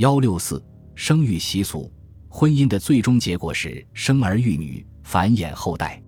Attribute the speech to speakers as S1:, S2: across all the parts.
S1: 幺六四生育习俗，婚姻的最终结果是生儿育女，繁衍后代。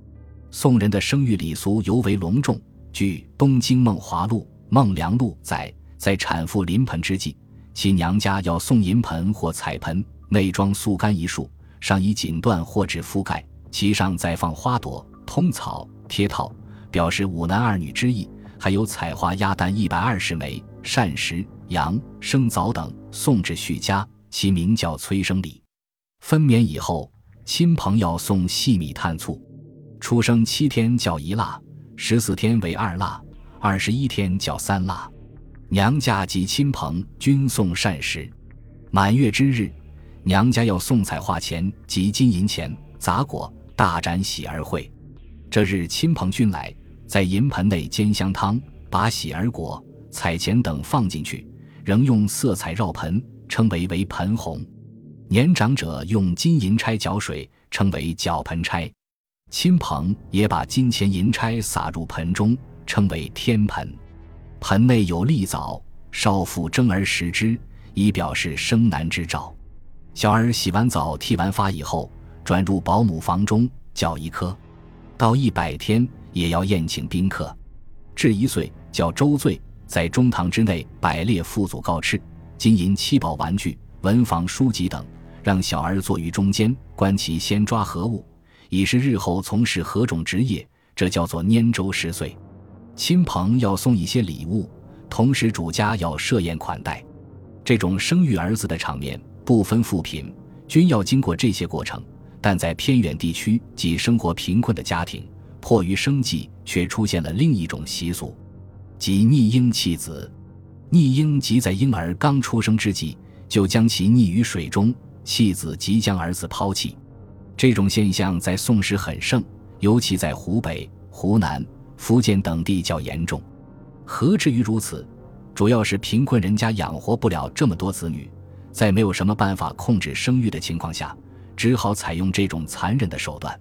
S1: 宋人的生育礼俗尤为隆重。据《东京梦华录》《孟良录》载，在产妇临盆之际，其娘家要送银盆或彩盆，内装素干一束，上以锦缎或纸覆盖，其上再放花朵、通草、贴套，表示五男二女之意。还有彩花鸭蛋一百二十枚、膳食、羊、生枣等送至许家，其名叫催生礼。分娩以后，亲朋要送细米炭醋。出生七天叫一腊，十四天为二腊，二十一天叫三腊。娘家及亲朋均送膳食。满月之日，娘家要送彩画钱及金银钱、杂果，大展喜儿会。这日亲朋均来。在银盆内煎香汤，把喜儿果、彩钱等放进去，仍用色彩绕盆，称为为盆红。年长者用金银钗搅水，称为搅盆钗。亲朋也把金钱银钗撒入盆中，称为天盆。盆内有栗枣，少妇蒸而食之，以表示生男之兆。小儿洗完澡、剃完发以后，转入保姆房中，叫一颗，到一百天。也要宴请宾客，至一岁叫周岁，在中堂之内摆列父祖告敕，金银七宝玩具、文房书籍等，让小儿坐于中间，观其先抓何物，以示日后从事何种职业。这叫做拈周十岁。亲朋要送一些礼物，同时主家要设宴款待。这种生育儿子的场面，不分富贫，均要经过这些过程。但在偏远地区及生活贫困的家庭。迫于生计，却出现了另一种习俗，即溺婴弃子。溺婴即在婴儿刚出生之际，就将其溺于水中，弃子即将儿子抛弃。这种现象在宋时很盛，尤其在湖北、湖南、福建等地较严重。何至于如此？主要是贫困人家养活不了这么多子女，在没有什么办法控制生育的情况下，只好采用这种残忍的手段。